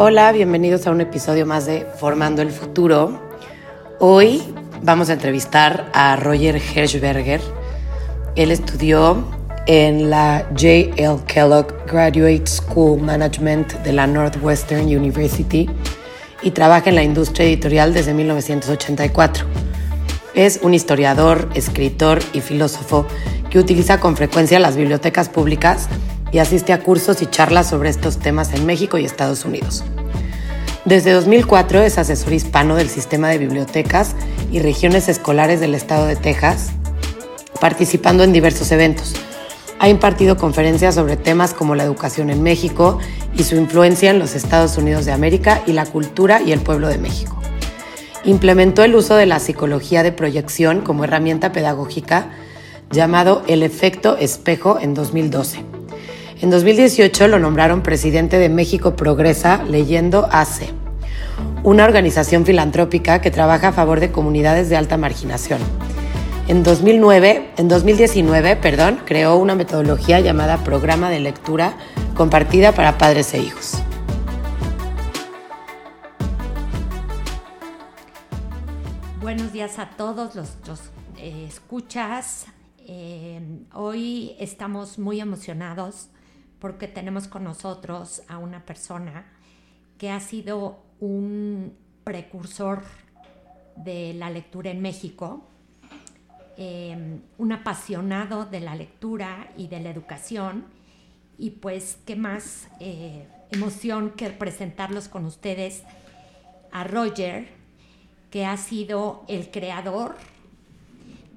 Hola, bienvenidos a un episodio más de Formando el Futuro. Hoy vamos a entrevistar a Roger Hirschberger. Él estudió en la J.L. Kellogg Graduate School Management de la Northwestern University y trabaja en la industria editorial desde 1984. Es un historiador, escritor y filósofo que utiliza con frecuencia las bibliotecas públicas y asiste a cursos y charlas sobre estos temas en México y Estados Unidos. Desde 2004 es asesor hispano del sistema de bibliotecas y regiones escolares del estado de Texas, participando en diversos eventos. Ha impartido conferencias sobre temas como la educación en México y su influencia en los Estados Unidos de América y la cultura y el pueblo de México. Implementó el uso de la psicología de proyección como herramienta pedagógica llamado el efecto espejo en 2012 en 2018 lo nombraron presidente de México Progresa leyendo ACE, una organización filantrópica que trabaja a favor de comunidades de alta marginación. En 2009, en 2019, perdón, creó una metodología llamada Programa de Lectura Compartida para Padres e Hijos. Buenos días a todos los, eh, escuchas. Eh, hoy estamos muy emocionados porque tenemos con nosotros a una persona que ha sido un precursor de la lectura en México, em, un apasionado de la lectura y de la educación, y pues qué más eh, emoción que presentarlos con ustedes a Roger, que ha sido el creador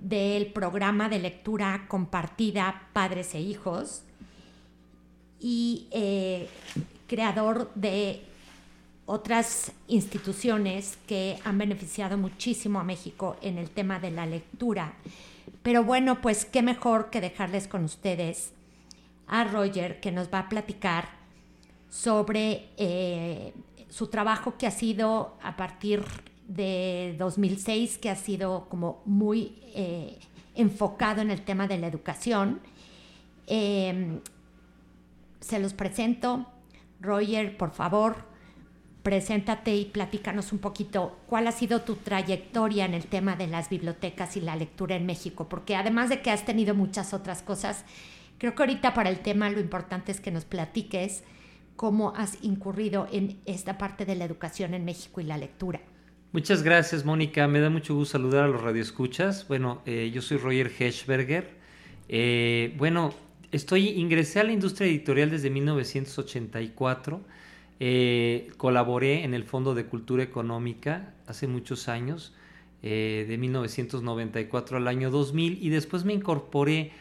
del programa de lectura compartida Padres e Hijos, y eh, creador de otras instituciones que han beneficiado muchísimo a México en el tema de la lectura. Pero bueno, pues qué mejor que dejarles con ustedes a Roger que nos va a platicar sobre eh, su trabajo que ha sido a partir de 2006, que ha sido como muy eh, enfocado en el tema de la educación se los presento. Roger, por favor, preséntate y platícanos un poquito cuál ha sido tu trayectoria en el tema de las bibliotecas y la lectura en México, porque además de que has tenido muchas otras cosas, creo que ahorita para el tema lo importante es que nos platiques cómo has incurrido en esta parte de la educación en México y la lectura. Muchas gracias, Mónica. Me da mucho gusto saludar a los radioescuchas. Bueno, eh, yo soy Roger Heschberger. Eh, bueno, estoy, ingresé a la industria editorial desde 1984. Eh, colaboré en el Fondo de Cultura Económica hace muchos años, eh, de 1994 al año 2000, y después me incorporé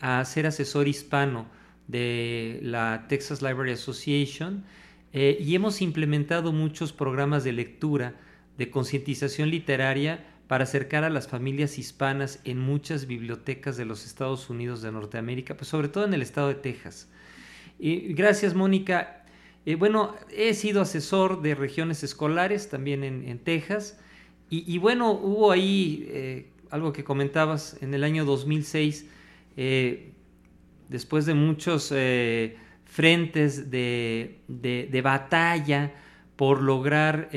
a ser asesor hispano de la Texas Library Association eh, y hemos implementado muchos programas de lectura, de concientización literaria para acercar a las familias hispanas en muchas bibliotecas de los Estados Unidos de Norteamérica, pues sobre todo en el estado de Texas. Y gracias, Mónica. Eh, bueno, he sido asesor de regiones escolares también en, Texas. Y, bueno, hubo ahí eh, algo que comentabas en el año 2006, eh, después de muchos frentes de, de, batalla por lograr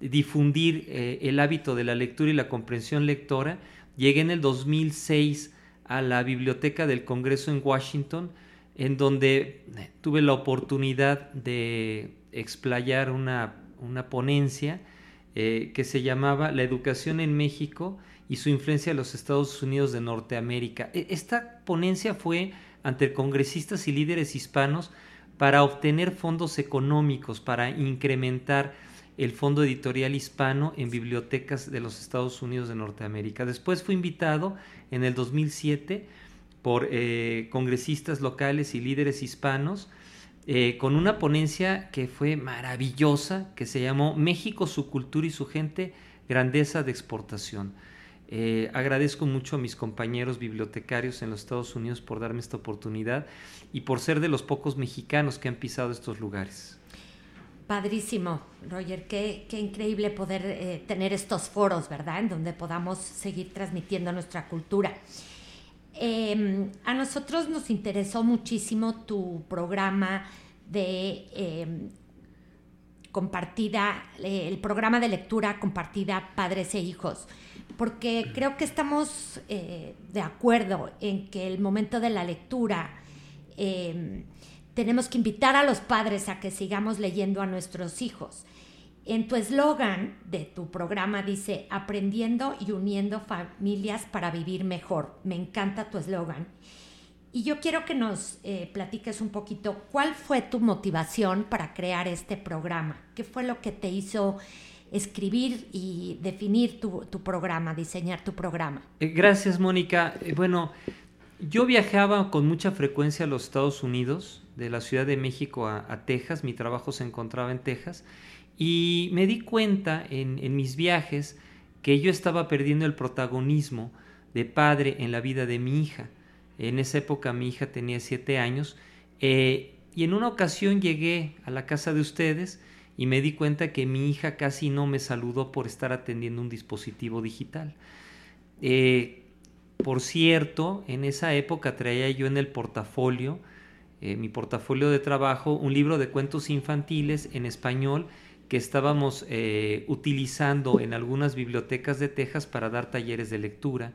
difundir eh, el hábito de la lectura y la comprensión lectora, llegué en el 2006 a la Biblioteca del Congreso en Washington, en donde eh, tuve la oportunidad de explayar una, ponencia eh, que se llamaba La educación en México y su influencia en los Estados Unidos de Norteamérica. E, esta ponencia fue ante congresistas y líderes hispanos para obtener fondos económicos, para incrementar el Fondo Editorial Hispano en bibliotecas de los Estados Unidos de Norteamérica. Después fue invitado en el 2007 por eh, congresistas locales y líderes hispanos eh, con una ponencia que fue maravillosa, que se llamó México, su cultura y su gente, grandeza de exportación. Eh, agradezco mucho a mis compañeros bibliotecarios en los Estados Unidos por darme esta oportunidad y por ser de los pocos mexicanos que han pisado estos lugares. Padrísimo, Roger, qué, increíble poder eh, tener estos foros, ¿verdad? En donde podamos seguir transmitiendo nuestra cultura. Em, a nosotros nos interesó muchísimo tu programa de em, compartida, eh, el programa de lectura compartida padres e hijos, porque creo que estamos eh, de acuerdo en que el momento de la lectura em, tenemos que invitar a los padres a que sigamos leyendo a nuestros hijos. En tu eslogan de tu programa dice, aprendiendo y uniendo familias para vivir mejor. Me encanta tu eslogan. Y yo quiero que nos eh, platiques un poquito cuál fue tu motivación para crear este programa, qué fue lo que te hizo escribir y definir tu, programa, diseñar tu programa. Eh, gracias, Mónica. Eh, bueno, yo viajaba con mucha frecuencia a los Estados Unidos, de la Ciudad de México a, Texas, mi trabajo se encontraba en Texas, y me di cuenta en, en mis viajes que yo estaba perdiendo el protagonismo de padre en la vida de mi hija. En esa época mi hija tenía siete años eh, y en una ocasión llegué a la casa de ustedes y me di cuenta que mi hija casi no me saludó por estar atendiendo un dispositivo digital. Eh, por cierto, en esa época traía yo en el portafolio, eh, mi portafolio de trabajo, un libro de cuentos infantiles en español que estábamos utilizando en algunas bibliotecas de Texas para dar talleres de lectura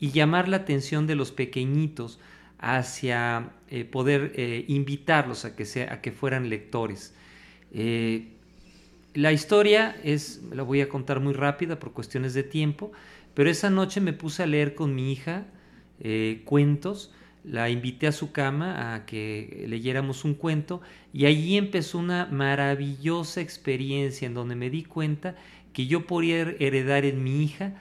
y llamar la atención de los pequeñitos hacia eh, poder eh, invitarlos a que, sea, a que fueran lectores. Eh, la historia es, la voy a contar muy rápida por cuestiones de tiempo, pero esa noche me puse a leer con mi hija cuentos, la invité a su cama a que leyéramos un cuento y allí empezó una maravillosa experiencia en donde me di cuenta que yo podía heredar en mi hija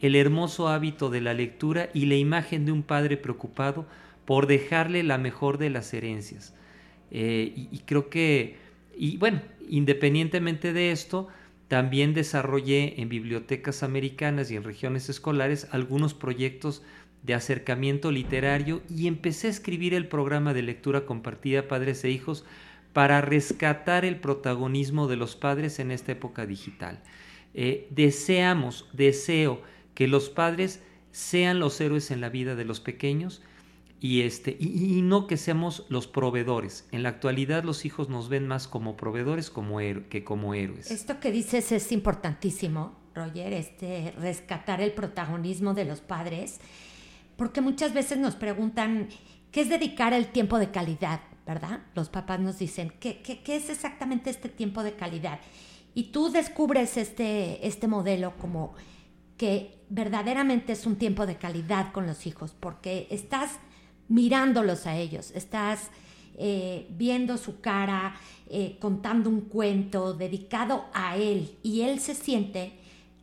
el hermoso hábito de la lectura y la imagen de un padre preocupado por dejarle la mejor de las herencias. Eh, y, creo que, y bueno, independientemente de esto, también desarrollé en bibliotecas americanas y en regiones escolares algunos proyectos de acercamiento literario y empecé a escribir el programa de lectura compartida Padres e Hijos para rescatar el protagonismo de los padres en esta época digital. Eh, deseamos, deseo, que los padres sean los héroes en la vida de los pequeños y, este, y, no que seamos los proveedores. En la actualidad los hijos nos ven más como proveedores como que como héroes. Esto que dices es importantísimo, Roger, este, rescatar el protagonismo de los padres, porque muchas veces nos preguntan, ¿qué es dedicar el tiempo de calidad? ¿Verdad? Los papás nos dicen, ¿qué, es exactamente este tiempo de calidad? Y tú descubres este, este modelo como que verdaderamente es un tiempo de calidad con los hijos, porque estás mirándolos a ellos, estás eh, viendo su cara, eh, contando un cuento dedicado a él y él se siente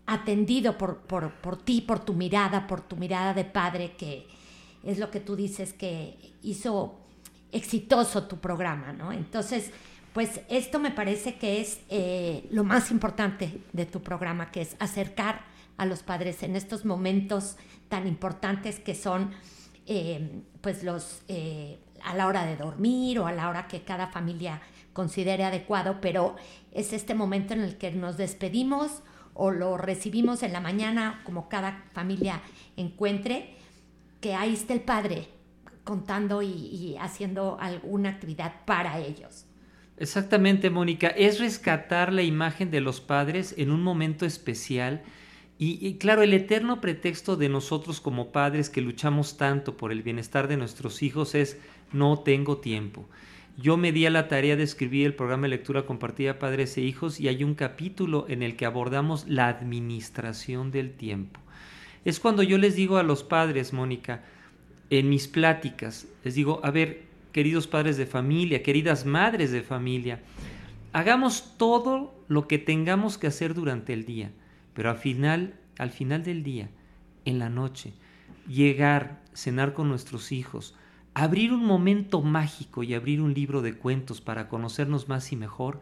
atendido por, por, por, ti, por tu mirada, por tu mirada de padre, que es lo que tú dices que hizo exitoso tu programa, ¿no? Entonces, pues esto me parece que es eh, lo más importante de tu programa, que es acercar a los padres en estos momentos tan importantes que son eh, pues los eh, a la hora de dormir o a la hora que cada familia considere adecuado, pero es este momento en el que nos despedimos o lo recibimos en la mañana, como cada familia encuentre, que ahí está el padre contando y, haciendo alguna actividad para ellos. Exactamente, Mónica, es rescatar la imagen de los padres en un momento especial y, claro, el eterno pretexto de nosotros como padres que luchamos tanto por el bienestar de nuestros hijos es no tengo tiempo. Yo me di a la tarea de escribir el programa de lectura compartida Padres e Hijos y hay un capítulo en el que abordamos la administración del tiempo. Es cuando yo les digo a los padres, Mónica, en mis pláticas, les digo, a ver, queridos padres de familia, queridas madres de familia, hagamos todo lo que tengamos que hacer durante el día pero al final, al final del día, en la noche, llegar, cenar con nuestros hijos, abrir un momento mágico y abrir un libro de cuentos para conocernos más y mejor,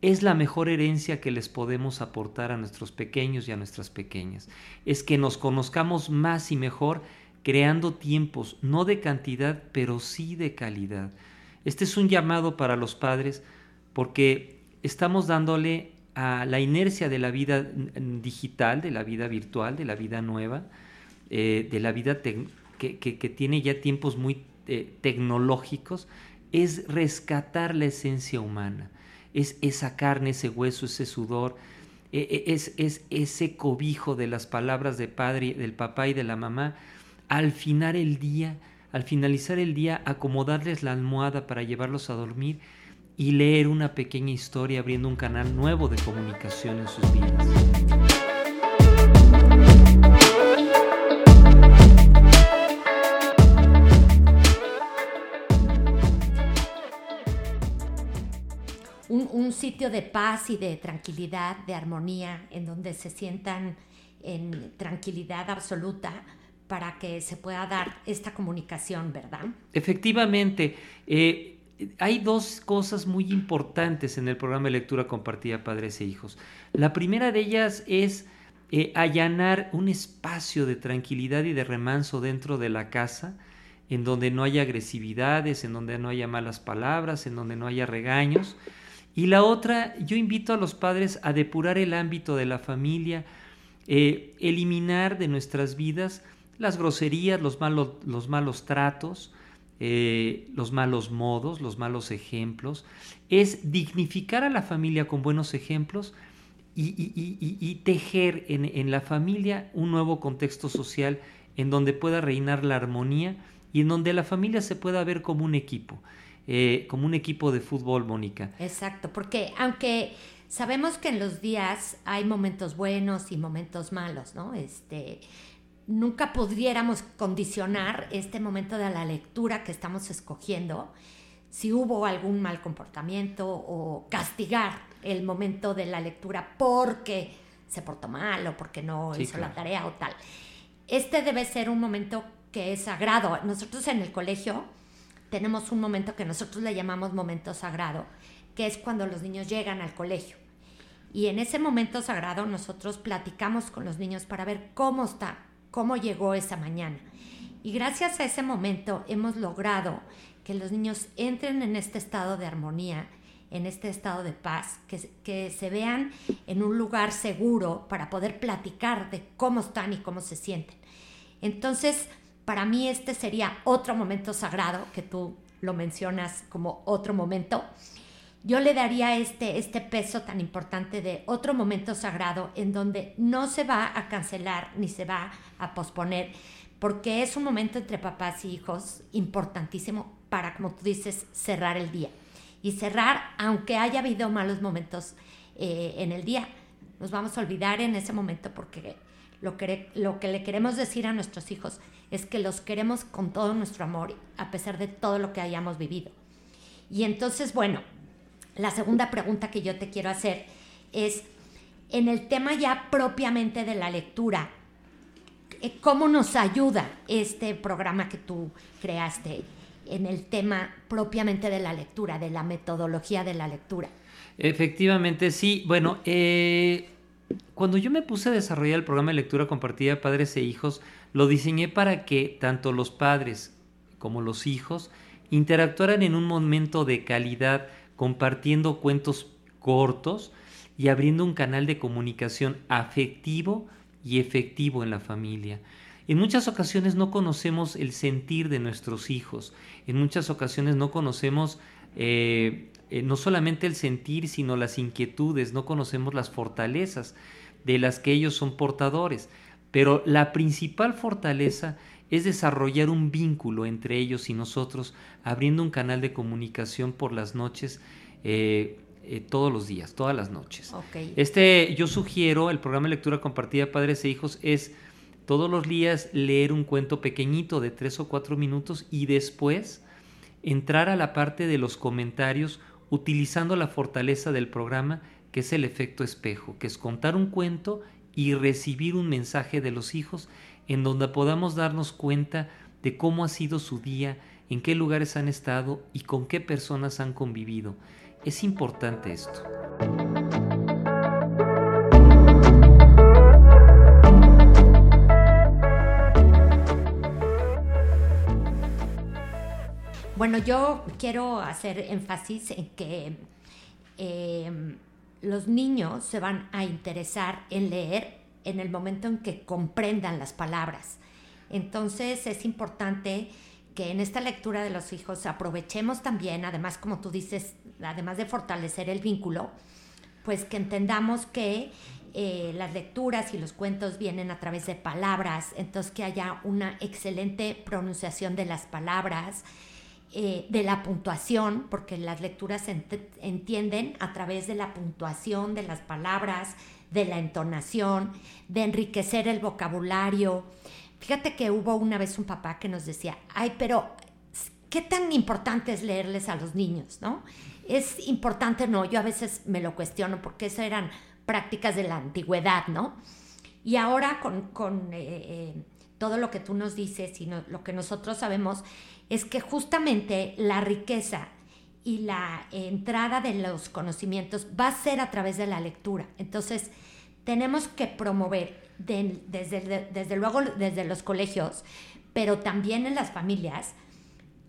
es la mejor herencia que les podemos aportar a nuestros pequeños y a nuestras pequeñas. Es que nos conozcamos más y mejor creando tiempos, no de cantidad, pero sí de calidad. Este es un llamado para los padres porque estamos dándole a la inercia de la vida digital, de la vida virtual, de la vida nueva, eh, de la vida que, tiene ya tiempos muy eh, tecnológicos, es rescatar la esencia humana, es esa carne, ese hueso, ese sudor, e, e, es, es ese cobijo de las palabras de padre, del papá y de la mamá. Al final el día, al finalizar el día, acomodarles la almohada para llevarlos a dormir y leer una pequeña historia abriendo un canal nuevo de comunicación en sus vidas. Un, sitio de paz y de tranquilidad, de armonía, en donde se sientan en tranquilidad absoluta para que se pueda dar esta comunicación, ¿verdad? Efectivamente. Eh, hay dos cosas muy importantes en el programa de lectura compartida Padres e Hijos. La primera de ellas es eh, allanar un espacio de tranquilidad y de remanso dentro de la casa, en donde no haya agresividades, en donde no haya malas palabras, en donde no haya regaños. Y la otra, yo invito a los padres a depurar el ámbito de la familia, eh, eliminar de nuestras vidas las groserías, los malos, los malos tratos, eh, los malos modos, los malos ejemplos, es dignificar a la familia con buenos ejemplos y, tejer en, la familia un nuevo contexto social en donde pueda reinar la armonía y en donde la familia se pueda ver como un equipo, eh, como un equipo de fútbol, Mónica. Exacto, porque aunque sabemos que en los días hay momentos buenos y momentos malos, ¿no? Este, nunca pudiéramos condicionar este momento de la lectura que estamos escogiendo si hubo algún mal comportamiento o castigar el momento de la lectura porque se portó mal o porque no hizo la tarea o tal. Este debe ser un momento que es sagrado. Nosotros en el colegio tenemos un momento que nosotros le llamamos momento sagrado, que es cuando los niños llegan al colegio. Y en ese momento sagrado nosotros platicamos con los niños para ver cómo está, cómo llegó esa mañana. Y gracias a ese momento hemos logrado que los niños entren en este estado de armonía, en este estado de paz, que, que se vean en un lugar seguro para poder platicar de cómo están y cómo se sienten. Entonces, para mí este sería otro momento sagrado, que tú lo mencionas como otro momento. Yo le daría este, este peso tan importante de otro momento sagrado en donde no se va a cancelar ni se va a posponer, porque es un momento entre papás y hijos importantísimo para, como tú dices, cerrar el día. Y cerrar, aunque haya habido malos momentos eh, en el día, nos vamos a olvidar en ese momento porque lo que, lo que le queremos decir a nuestros hijos es que los queremos con todo nuestro amor, a pesar de todo lo que hayamos vivido. Y entonces, bueno, la segunda pregunta que yo te quiero hacer es, en el tema ya propiamente de la lectura, eh, ¿cómo nos ayuda este programa que tú creaste en el tema propiamente de la lectura, de la metodología de la lectura? Efectivamente, sí. Bueno, eh, cuando yo me puse a desarrollar el programa de lectura compartida Padres e Hijos, lo diseñé para que tanto los padres como los hijos interactuaran en un momento de calidad, compartiendo cuentos cortos y abriendo un canal de comunicación afectivo y efectivo en la familia. En muchas ocasiones no conocemos el sentir de nuestros hijos, en muchas ocasiones no conocemos eh, eh, no solamente el sentir, sino las inquietudes, no conocemos las fortalezas de las que ellos son portadores. Pero la principal fortaleza es desarrollar un vínculo entre ellos y nosotros, abriendo un canal de comunicación por las noches, eh, eh, todos los días, todas las noches. Este, yo sugiero, el programa de lectura compartida Padres e Hijos es todos los días leer un cuento pequeñito de tres o cuatro minutos y después entrar a la parte de los comentarios utilizando la fortaleza del programa que es el efecto espejo, que es contar un cuento y recibir un mensaje de los hijos en donde podamos darnos cuenta de cómo ha sido su día, en qué lugares han estado y con qué personas han convivido. Es importante esto. Bueno, yo quiero hacer énfasis en que eh, los niños se van a interesar en leer en el momento en que comprendan las palabras. Entonces es importante que en esta lectura de los hijos aprovechemos también, además como tú dices, además de fortalecer el vínculo, pues que entendamos que eh, las lecturas y los cuentos vienen a través de palabras, entonces que haya una excelente pronunciación de las palabras, eh, de la puntuación, porque las lecturas se entienden a través de la puntuación de las palabras, de la entonación, de enriquecer el vocabulario. Fíjate que hubo una vez un papá que nos decía, ay, pero ¿qué tan importante es leerles a los niños, no? Es importante, no, yo a veces me lo cuestiono porque eso eran prácticas de la antigüedad, ¿no? Y ahora con, eh, eh, todo lo que tú nos dices y lo que nosotros sabemos es que justamente la riqueza y la entrada de los conocimientos va a ser a través de la lectura. Entonces, tenemos que promover desde, desde luego desde los colegios, pero también en las familias,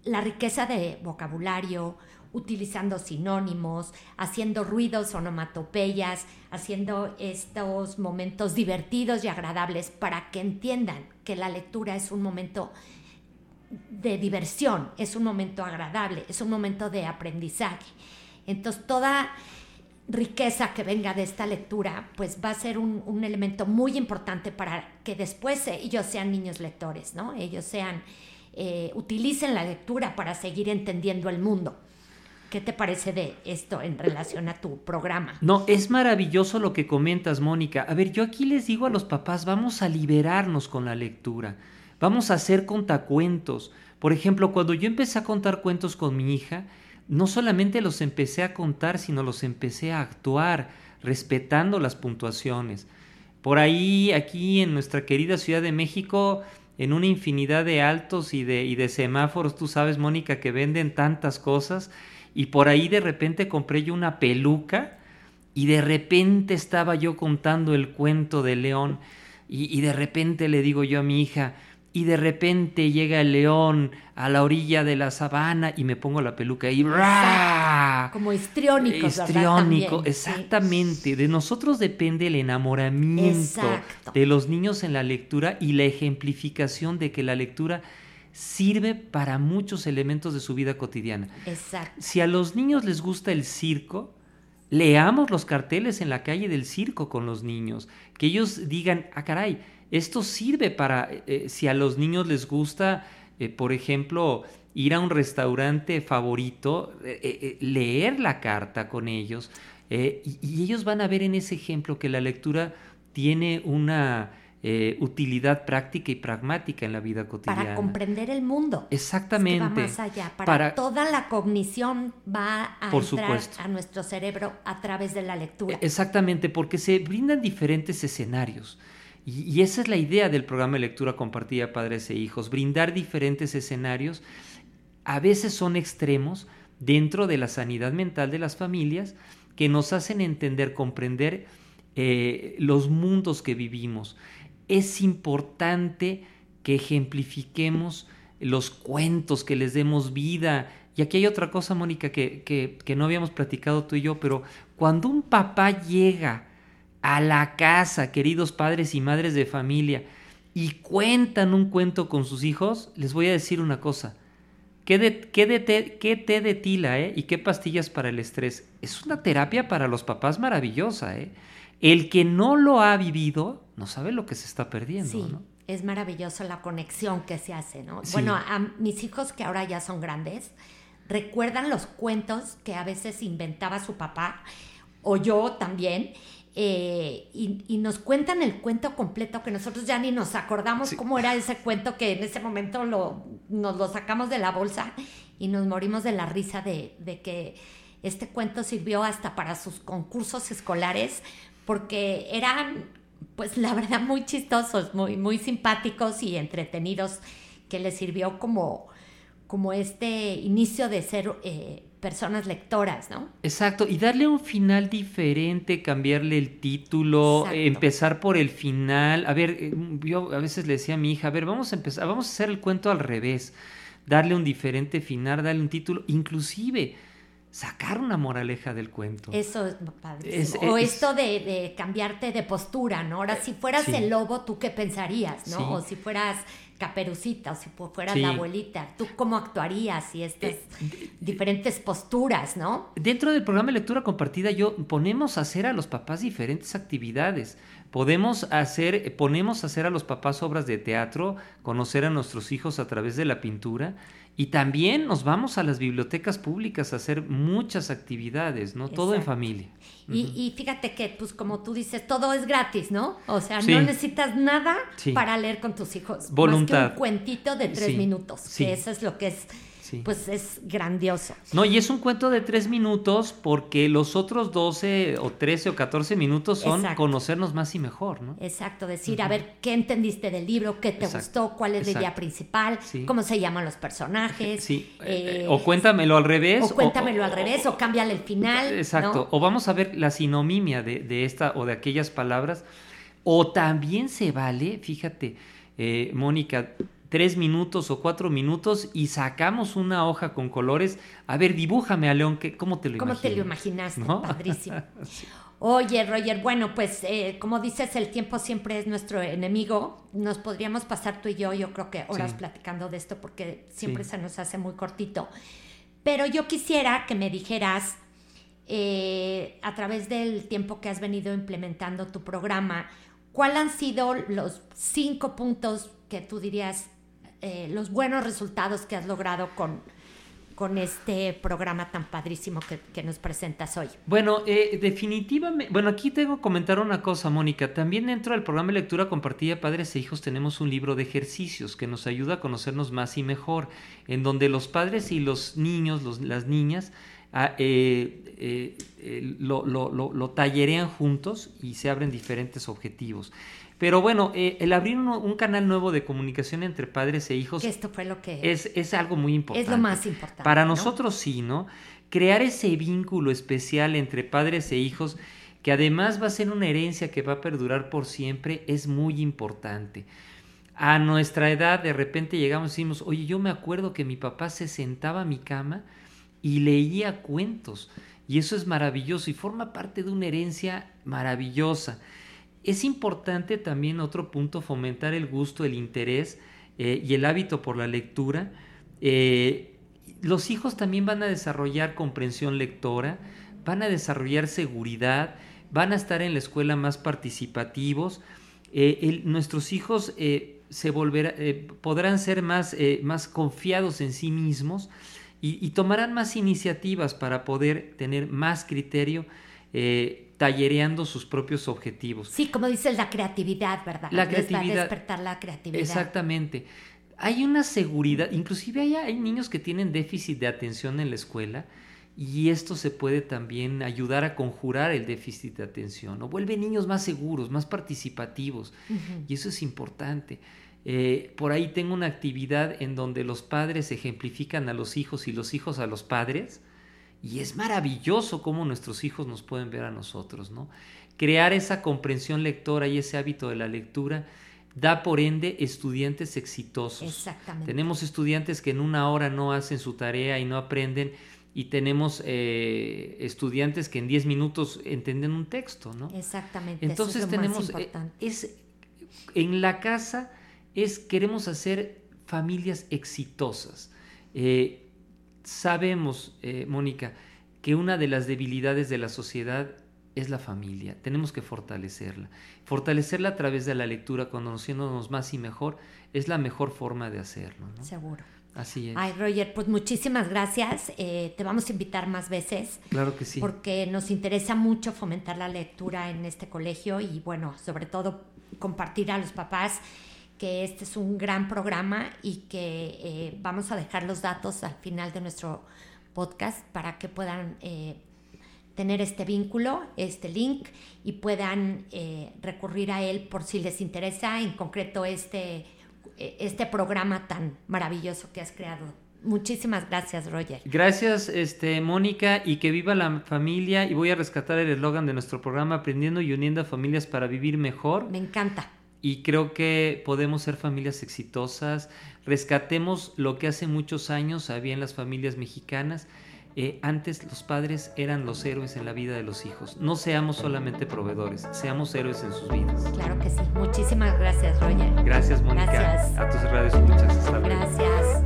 la riqueza de vocabulario, utilizando sinónimos, haciendo ruidos, onomatopeyas, haciendo estos momentos divertidos y agradables para que entiendan que la lectura es un momento de diversión, es un momento agradable, es un momento de aprendizaje. Entonces toda riqueza que venga de esta lectura, pues va a ser un, elemento muy importante para que después ellos sean niños lectores, ¿no? Ellos sean, eh, utilicen la lectura para seguir entendiendo el mundo. ¿Qué te parece de esto en relación a tu programa? No, es maravilloso lo que comentas, Mónica. A ver, yo aquí les digo a los papás, vamos a liberarnos con la lectura. Vamos a hacer contacuentos. Por ejemplo, cuando yo empecé a contar cuentos con mi hija, no solamente los empecé a contar, sino los empecé a actuar, respetando las puntuaciones. Por ahí, aquí en nuestra querida Ciudad de México, en una infinidad de altos y de, y de semáforos, tú sabes, Mónica, que venden tantas cosas y por ahí de repente compré yo una peluca y de repente estaba yo contando el cuento de león y, de repente le digo yo a mi hija, y de repente llega el león a la orilla de la sabana y me pongo la peluca y como histriónico histriónico exactamente. De nosotros depende el enamoramiento de los niños en la lectura y la ejemplificación de que la lectura sirve para muchos elementos de su vida cotidiana. Exacto. Si a los niños les gusta el circo, leamos los carteles en la calle del circo con los niños, que ellos digan, ah, caray, esto sirve para, eh, eh, si a los niños les gusta, eh, por ejemplo, ir a un restaurante favorito, leer la carta con ellos, y ellos van a ver en ese ejemplo que la lectura tiene una eh, utilidad práctica y pragmática en la vida cotidiana. Para comprender el mundo. Exactamente. va más allá. Para, toda la cognición va a entrar a nuestro cerebro a través de la lectura. Exactamente, porque se brindan diferentes escenarios. Y, y esa es la idea del programa de lectura compartida Padres e Hijos, brindar diferentes escenarios. A veces son extremos dentro de la sanidad mental de las familias que nos hacen entender, comprender eh, los mundos que vivimos es importante que ejemplifiquemos los cuentos, que les demos vida. Y aquí hay otra cosa, Mónica, que, que, no habíamos platicado tú y yo, pero cuando un papá llega a la casa, queridos padres y madres de familia, y cuentan un cuento con sus hijos, les voy a decir una cosa. ¿Qué, de, qué, de qué té de tila eh? y qué pastillas para el estrés? Es una terapia para los papás maravillosa. ¿eh? El que no lo ha vivido no sabe lo que se está perdiendo. Sí, es maravilloso la conexión que se hace, ¿no? Bueno, a mis hijos que ahora ya son grandes, recuerdan los cuentos que a veces inventaba su papá o yo también. Eh, y, nos cuentan el cuento completo que nosotros ya ni nos acordamos cómo era ese cuento que en ese momento lo, nos lo sacamos de la bolsa y nos morimos de la risa de, de que este cuento sirvió hasta para sus concursos escolares porque eran, pues la verdad, muy chistosos, muy, muy simpáticos y entretenidos, que les sirvió como, como este inicio de ser eh, personas lectoras, ¿no? Exacto, y darle un final diferente, cambiarle el título, empezar por el final. A ver, eh, yo a veces le decía a mi hija, a ver, vamos a empezar, vamos a hacer el cuento al revés, darle un diferente final, darle un título, inclusive sacar una moraleja del cuento. Eso es padrísimo. o esto de, cambiarte de postura, ¿no? Ahora, si fueras el lobo, ¿tú qué pensarías, no? O si fueras Caperucita, o si fueras la abuelita, ¿tú cómo actuarías y estas eh, diferentes posturas, no? Dentro del programa de lectura compartida, yo ponemos a hacer a los papás diferentes actividades. Podemos hacer, ponemos a hacer a los papás obras de teatro, conocer a nuestros hijos a través de la pintura y también nos vamos a las bibliotecas públicas a hacer muchas actividades, ¿no? Todo en familia. Y, fíjate que, pues como tú dices, todo es gratis, ¿no? O sea, no necesitas nada para leer con tus hijos. Voluntad. Más que un cuentito de tres minutos, que eso es lo que es pues es grandioso. No, y es un cuento de tres minutos porque los otros 12 o 13 o 14 minutos son conocernos más y mejor, ¿no? Exacto, decir, a ver, ¿qué entendiste del libro? ¿Qué te gustó? ¿Cuál es la idea principal? ¿Cómo se llaman los personajes? Sí, eh, eh, o cuéntamelo al revés. O cuéntamelo al revés, o, cámbiale el final. Exacto, o vamos a ver la sinomimia de, esta o de aquellas palabras. O también se vale, fíjate, eh, Mónica, tres minutos o cuatro minutos y sacamos una hoja con colores. A ver, dibújame a León, ¿cómo te lo ¿Cómo te lo imaginaste? Padrísimo. Oye, Roger, bueno, pues eh, como dices, el tiempo siempre es nuestro enemigo. Nos podríamos pasar tú y yo, yo creo que horas platicando de esto porque siempre se nos hace muy cortito. Pero yo quisiera que me dijeras, eh, a través del tiempo que has venido implementando tu programa, ¿cuáles han sido los cinco puntos que tú dirías eh, los buenos resultados que has logrado con, con este programa tan padrísimo que, nos presentas hoy. Bueno, eh, definitivamente, bueno, aquí tengo que comentar una cosa, Mónica. También dentro del programa de lectura compartida Padres e Hijos tenemos un libro de ejercicios que nos ayuda a conocernos más y mejor, en donde los padres y los niños, las niñas, ah, eh, lo, lo, lo tallerean juntos y se abren diferentes objetivos. Pero bueno, eh, el abrir un, canal nuevo de comunicación entre padres e hijos. esto fue lo que. Es, es algo muy importante. Es lo más importante. Para nosotros sí, ¿no? Crear ese vínculo especial entre padres e hijos, que además va a ser una herencia que va a perdurar por siempre, es muy importante. A nuestra edad, de repente llegamos y decimos, oye, yo me acuerdo que mi papá se sentaba a mi cama y leía cuentos. Y eso es maravilloso y forma parte de una herencia maravillosa. Es importante también otro punto, fomentar el gusto, el interés eh, y el hábito por la lectura. Eh, los hijos también van a desarrollar comprensión lectora, van a desarrollar seguridad, van a estar en la escuela más participativos. Eh, nuestros hijos se podrán ser más, más, confiados en sí mismos y, y, tomarán más iniciativas para poder tener más criterio tallereando sus propios objetivos. Sí, como dices, la creatividad, ¿verdad? La creatividad. despertar la creatividad. Exactamente. Hay una seguridad, inclusive hay, hay niños que tienen déficit de atención en la escuela y esto se puede también ayudar a conjurar el déficit de atención o vuelve niños más seguros, más participativos y eso es importante. Eh, por ahí tengo una actividad en donde los padres ejemplifican a los hijos y los hijos a los padres y es maravilloso cómo nuestros hijos nos pueden ver a nosotros, ¿no? Crear esa comprensión lectora y ese hábito de la lectura da por ende estudiantes exitosos. Exactamente. Tenemos estudiantes que en una hora no hacen su tarea y no aprenden y tenemos eh, estudiantes que en 10 minutos entienden un texto, ¿no? Exactamente. Entonces es tenemos eh, es en la casa es queremos hacer familias exitosas. Eh, sabemos, eh, Mónica, que una de las debilidades de la sociedad es la familia. Tenemos que fortalecerla. Fortalecerla a través de la lectura, conociéndonos más y mejor, es la mejor forma de hacerlo. Seguro. Así es. Ay, Roger, pues muchísimas gracias. Eh, te vamos a invitar más veces. Claro que sí. Porque nos interesa mucho fomentar la lectura en este colegio y, bueno, sobre todo compartir a los papás que este es un gran programa y que eh, vamos a dejar los datos al final de nuestro podcast para que puedan eh, tener este vínculo, este link y puedan eh, recurrir a él por si les interesa en concreto este, este programa tan maravilloso que has creado. Muchísimas gracias, Roger. Gracias, este, Mónica, y que viva la familia. Y voy a rescatar el eslogan de nuestro programa, Aprendiendo y Uniendo a Familias para Vivir Mejor. Me encanta y creo que podemos ser familias exitosas. Rescatemos lo que hace muchos años había en las familias mexicanas, eh, antes los padres eran los héroes en la vida de los hijos. No seamos solamente proveedores, seamos héroes en sus vidas. Claro que sí. Muchísimas gracias, Roger. Gracias, Mónica. Gracias. A tus redes escuchas. Hasta luego. Gracias.